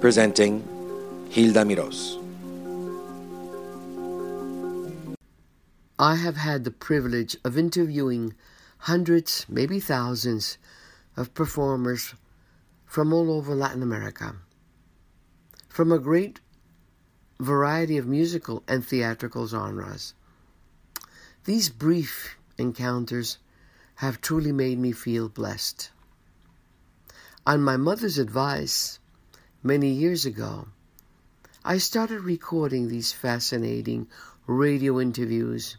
presenting Hilda Miros. I have had the privilege of interviewing hundreds, maybe thousands, of performers from all over Latin America, from a great variety of musical and theatrical genres. These brief encounters have truly made me feel blessed. On my mother's advice, many years ago, I started recording these fascinating radio interviews